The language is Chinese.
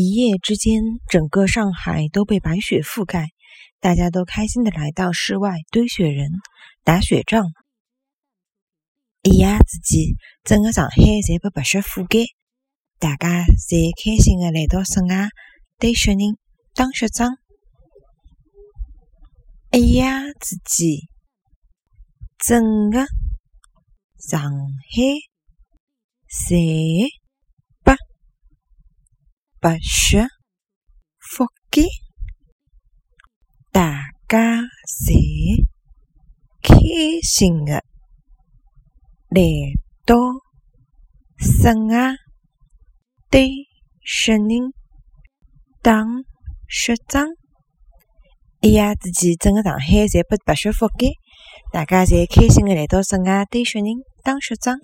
一夜之间，整个上海都被白雪覆盖，大家都开心的来到室外堆雪人、打雪仗。一夜之间，整个上海侪被白雪覆盖，大家侪开心的来到室外堆雪人、打雪仗。一夜之间，整个上海侪。白雪。覆盖，大家侪开心的来到室外堆雪人、打雪仗。一夜之间，整个上海侪被白雪覆盖，大家侪开心的来到室外堆雪人、打雪仗。